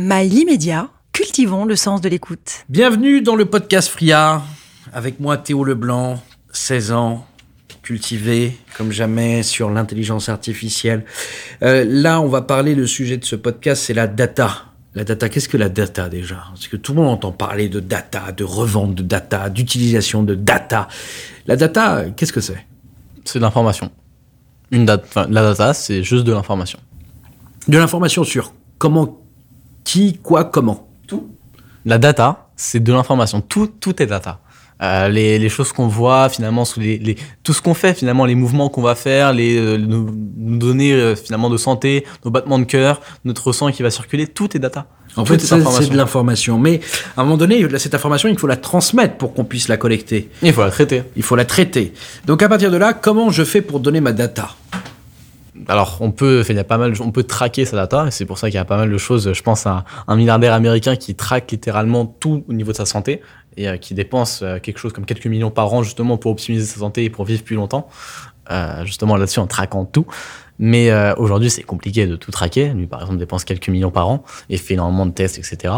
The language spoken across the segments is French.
Mail immédiat, cultivons le sens de l'écoute. Bienvenue dans le podcast Friard. Avec moi Théo Leblanc, 16 ans, cultivé comme jamais sur l'intelligence artificielle. Euh, là, on va parler, le sujet de ce podcast, c'est la data. La data, qu'est-ce que la data déjà? Parce que tout le monde entend parler de data, de revente de data, d'utilisation de data. La data, qu'est-ce que c'est? C'est de l'information. Une date, la data, c'est juste de l'information. De l'information sur comment qui, quoi, comment. Tout. La data, c'est de l'information. Tout, tout est data. Euh, les, les, choses qu'on voit finalement sous les, les tout ce qu'on fait finalement les mouvements qu'on va faire les euh, nos, nos, données euh, finalement de santé nos battements de cœur notre sang qui va circuler tout est data en fait c'est de l'information mais à un moment donné cette information il faut la transmettre pour qu'on puisse la collecter il faut la traiter il faut la traiter donc à partir de là comment je fais pour donner ma data? Alors, on peut, il y a pas mal, on peut traquer sa data, et c'est pour ça qu'il y a pas mal de choses. Je pense à un milliardaire américain qui traque littéralement tout au niveau de sa santé et euh, qui dépense euh, quelque chose comme quelques millions par an justement pour optimiser sa santé et pour vivre plus longtemps. Euh, justement là-dessus en traquant tout. Mais aujourd'hui, c'est compliqué de tout traquer. Lui, par exemple, dépense quelques millions par an et fait énormément de tests, etc.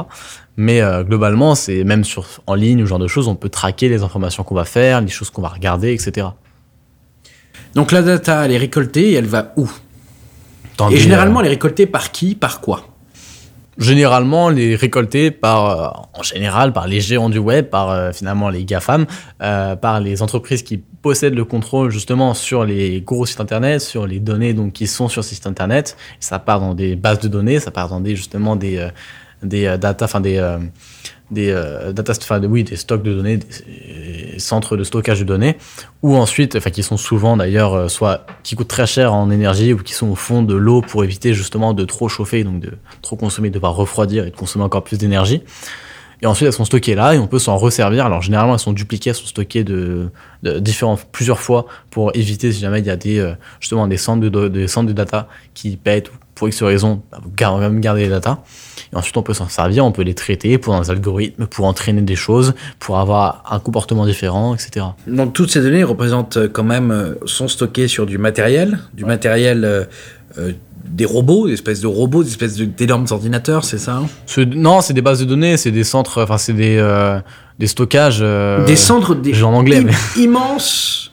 Mais globalement, c'est même sur en ligne ou genre de choses, on peut traquer les informations qu'on va faire, les choses qu'on va regarder, etc. Donc la data, elle est récoltée et elle va où? Dans Et des, généralement, euh, elle est récoltée par qui Par quoi? Généralement les récoltés par euh, en général par les géants du web par euh, finalement les GAFAM par les entreprises qui possèdent le contrôle justement sur les gros sites internet sur les données donc qui sont sur ces sites internet. Ça part dans des bases de données ça part dans des justement des des data enfin des des data enfin oui des stocks de données centres de stockage de données ou ensuite enfin qui sont souvent d'ailleurs euh, soit qui coûtent très cher en énergie ou qui sont au fond de l'eau pour éviter justement de trop chauffer donc de trop consommer de devoir refroidir et de consommer encore plus d'énergie. Et ensuite elles sont stockées là et on peut s'en resservir. Alors généralement elles sont dupliquées elles sont stockées de, de plusieurs fois pour éviter si jamais il y a des euh, justement des centres de centres de data qui pètent pour X raison bah, vous gardez, même garder les data et ensuite on peut s'en servir on peut les traiter pour des algorithmes pour entraîner des choses pour avoir un comportement différent etc Donc toutes ces données représentent euh, quand même, euh, sont stockées sur du matériel, du matériel, euh, euh, des robots, des espèces de robots, des espèces de- d'énormes ordinateurs, c'est ça hein? Ce- non c'est des bases de données c'est des centres enfin c'est des euh, des stockages euh, Des centres des, en anglais, im- mais- immenses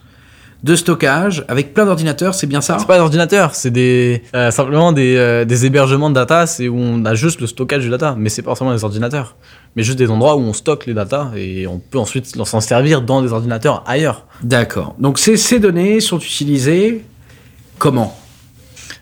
de stockage avec plein d'ordinateurs, c'est bien ça C'est pas d'ordinateur, c'est des euh, simplement des, euh, des hébergements de data, c'est où on a juste le stockage du data, mais c'est pas forcément des ordinateurs, mais juste des endroits où on stocke les data et on peut ensuite s'en servir dans des ordinateurs ailleurs. D'accord. Donc ces, ces données sont utilisées comment?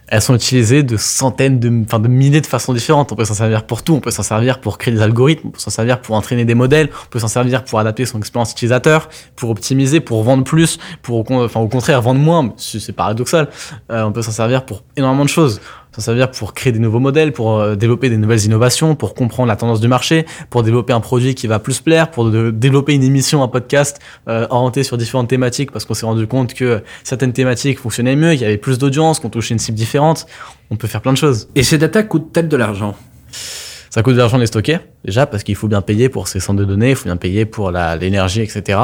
Elles sont utilisées de centaines de, enfin de milliers de façons différentes. On peut s'en servir pour tout. On peut s'en servir pour créer des algorithmes. On peut s'en servir pour entraîner des modèles. On peut s'en servir pour adapter son expérience utilisateur, pour optimiser, pour vendre plus, pour enfin au contraire vendre moins. C'est paradoxal. Euh, on peut s'en servir pour énormément de choses. S'en servir pour créer des nouveaux modèles, pour euh, développer des nouvelles innovations, pour comprendre la tendance du marché, pour développer un produit qui va plus plaire, pour de- développer une émission, un podcast euh, orienté sur différentes thématiques, parce qu'on s'est rendu compte que certaines thématiques fonctionnaient mieux, qu'il y avait plus d'audience, qu'on touchait une cible différente. On peut faire plein de choses. Et ces data coûtent-elles de l'argent? Ça coûte de l'argent de les stocker, déjà, parce qu'il faut bien payer pour ces centres de données, il faut bien payer pour l'énergie, etc.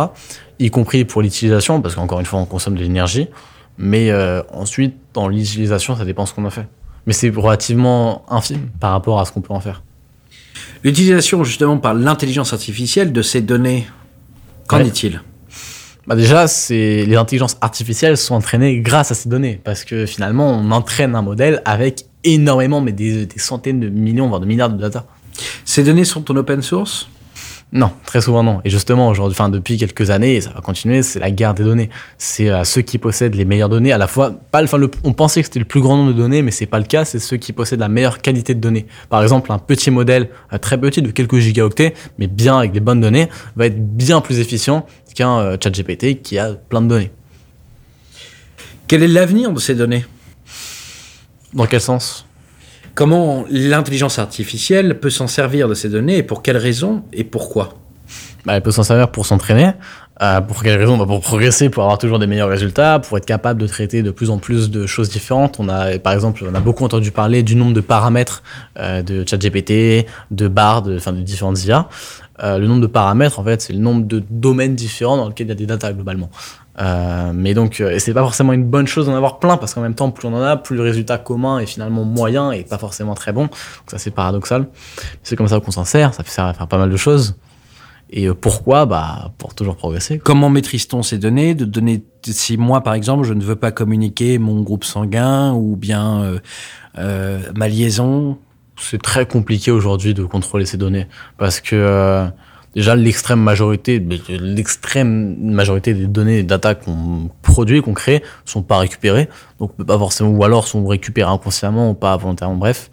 Y compris pour l'utilisation, parce qu'encore une fois, on consomme de l'énergie. Mais euh, ensuite, dans l'utilisation, ça dépend ce qu'on en fait. Mais c'est relativement infime par rapport à ce qu'on peut en faire. L'utilisation justement par l'intelligence artificielle de ces données, qu'en Ouais. est-il? Bah déjà, c'est les intelligences artificielles sont entraînées grâce à ces données, parce que finalement, on entraîne un modèle avec énormément, mais des, des centaines de millions, voire de milliards de data. Ces données sont en open source? Non, très souvent non. Et justement, aujourd'hui, enfin depuis quelques années, et ça va continuer, c'est la guerre des données. C'est euh, ceux qui possèdent les meilleures données, à la fois, pas, le- enfin, le- on pensait que c'était le plus grand nombre de données, mais c'est pas le cas. C'est ceux qui possèdent la meilleure qualité de données. Par exemple, un petit modèle euh, très petit de quelques gigaoctets, mais bien avec des bonnes données, va être bien plus efficient qu'un euh, ChatGPT qui a plein de données. Quel est l'avenir de ces données? Dans quel sens? Comment l'intelligence artificielle peut s'en servir de ces données et pour quelles raisons et pourquoi? Bah, Elle peut s'en servir pour s'entraîner. Euh, pour quelles raisons? Bah, Pour progresser, pour avoir toujours des meilleurs résultats, pour être capable de traiter de plus en plus de choses différentes. On a, par exemple, on a beaucoup entendu parler du nombre de paramètres euh, de ChatGPT, de Bard, de, enfin de différentes IA. Euh, le nombre de paramètres, en fait, c'est le nombre de domaines différents dans lesquels il y a des data globalement. Euh, mais donc, euh, c'est pas forcément une bonne chose d'en avoir plein parce qu'en même temps, plus on en a, plus le résultat commun est finalement moyen et pas forcément très bon. Donc ça, c'est paradoxal. C'est comme ça qu'on s'en sert. Ça sert à faire pas mal de choses. Et euh, pourquoi? Bah, pour toujours progresser. Comment maîtrise-t-on ces données? De donner, si moi, par exemple, je ne veux pas communiquer mon groupe sanguin ou bien euh, euh, ma liaison, C'est très compliqué aujourd'hui de contrôler ces données parce que euh, déjà l'extrême majorité, l'extrême majorité des données et data qu'on produit, qu'on crée, sont pas récupérées. Donc pas forcément, ou alors sont récupérées inconsciemment ou pas volontairement. Bref,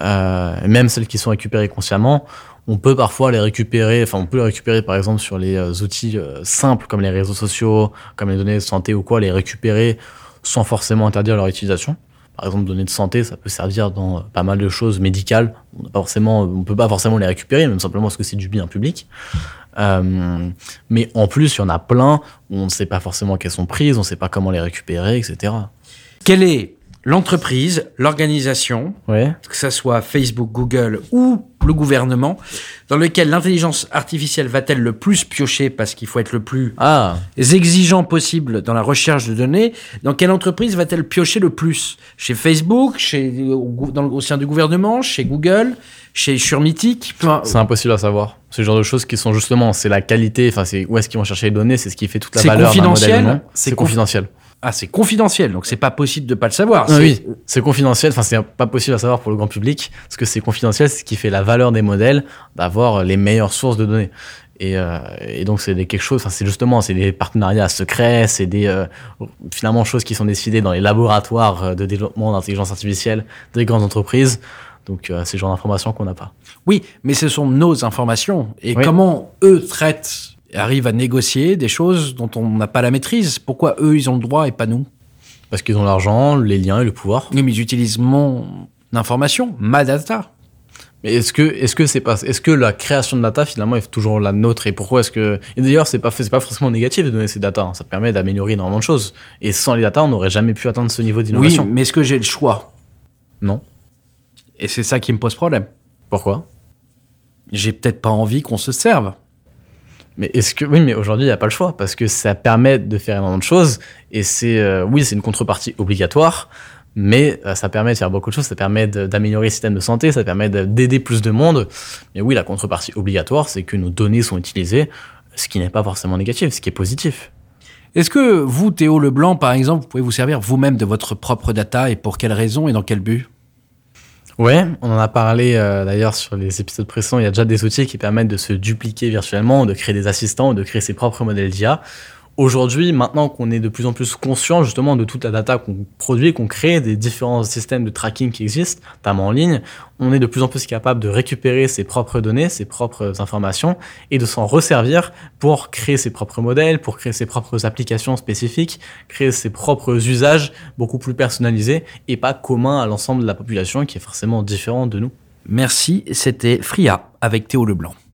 euh, même celles qui sont récupérées consciemment, on peut parfois les récupérer. Enfin, on peut les récupérer par exemple sur les euh, outils euh, simples comme les réseaux sociaux, comme les données de santé ou quoi, les récupérer sans forcément interdire leur utilisation. Par exemple, données de santé, ça peut servir dans euh, pas mal de choses médicales. On pas forcément, on peut pas forcément les récupérer, même simplement parce que c'est du bien public. Euh, mais en plus, il y en a plein où on ne sait pas forcément qu'elles sont prises, on ne sait pas comment les récupérer, etc. quelle est l'entreprise, l'organisation, Ouais. que ça soit Facebook, Google ou le gouvernement, dans lequel l'intelligence artificielle va-t-elle le plus piocher parce qu'il faut être le plus Ah, exigeant possible dans la recherche de données, dans quelle entreprise va-t-elle piocher le plus? Chez Facebook, chez, dans le- au sein du gouvernement, chez Google, chez Surmythic Peu- c'est impossible à savoir. Ce genre de choses qui sont justement, c'est la qualité, enfin, c'est où est-ce qu'ils vont chercher les données, c'est ce qui fait toute la valeur d'un modèle. C'est C'est conf- confidentiel. Ah, c'est confidentiel, donc c'est pas possible de pas le savoir. Ah oui, c'est confidentiel. Enfin, c'est pas possible à savoir pour le grand public parce que c'est confidentiel. C'est ce qui fait la valeur des modèles d'avoir les meilleures sources de données. Et, euh, et donc c'est quelque chose. Enfin, c'est justement c'est des partenariats secrets. C'est des euh, finalement choses qui sont décidées dans les laboratoires euh, de développement d'intelligence artificielle des grandes entreprises. Donc euh, c'est le genre d'informations qu'on n'a pas. Oui, mais ce sont nos informations. Et Oui. comment eux traitent arrivent à négocier des choses dont on n'a pas la maîtrise Pourquoi eux, ils ont le droit et pas nous? Parce qu'ils ont l'argent, les liens et le pouvoir. Oui, mais ils utilisent mon information, ma data. Mais est-ce que est-ce que c'est pas est-ce que la création de data finalement est toujours la nôtre et pourquoi est-ce que et d'ailleurs c'est pas c'est pas forcément négatif de donner ces data hein. ça permet d'améliorer énormément de choses et sans les data on n'aurait jamais pu atteindre ce niveau Oui, d'innovation mais est-ce que j'ai le choix? Non Et c'est ça qui me pose problème. pourquoi? J'ai peut-être pas envie qu'on se serve. Mais est-ce que oui mais aujourd'hui il y a pas le choix parce que ça permet de faire énormément de choses et c'est euh, oui c'est une contrepartie obligatoire mais euh, ça permet de faire beaucoup de choses ça permet d'améliorer le système de santé ça permet de- d'aider plus de monde. Mais oui la contrepartie obligatoire c'est que nos données sont utilisées ce qui n'est pas forcément négatif ce qui est positif. Est-ce que vous, Théo Leblanc, par exemple, vous pouvez vous servir vous-même de votre propre data et pour quelle raison et dans quel but? Ouais, on en a parlé euh, d'ailleurs sur les épisodes précédents. Il y a déjà des outils qui permettent de se dupliquer virtuellement, de créer des assistants, de créer ses propres modèles d'IA. Aujourd'hui, maintenant qu'on est de plus en plus conscient justement de toute la data qu'on produit, qu'on crée, des différents systèmes de tracking qui existent, notamment en ligne, on est de plus en plus capable de récupérer ses propres données, ses propres informations et de s'en resservir pour créer ses propres modèles, pour créer ses propres applications spécifiques, créer ses propres usages beaucoup plus personnalisés et pas communs à l'ensemble de la population qui est forcément différente de nous. Merci, c'était Fria avec Théo Leblanc.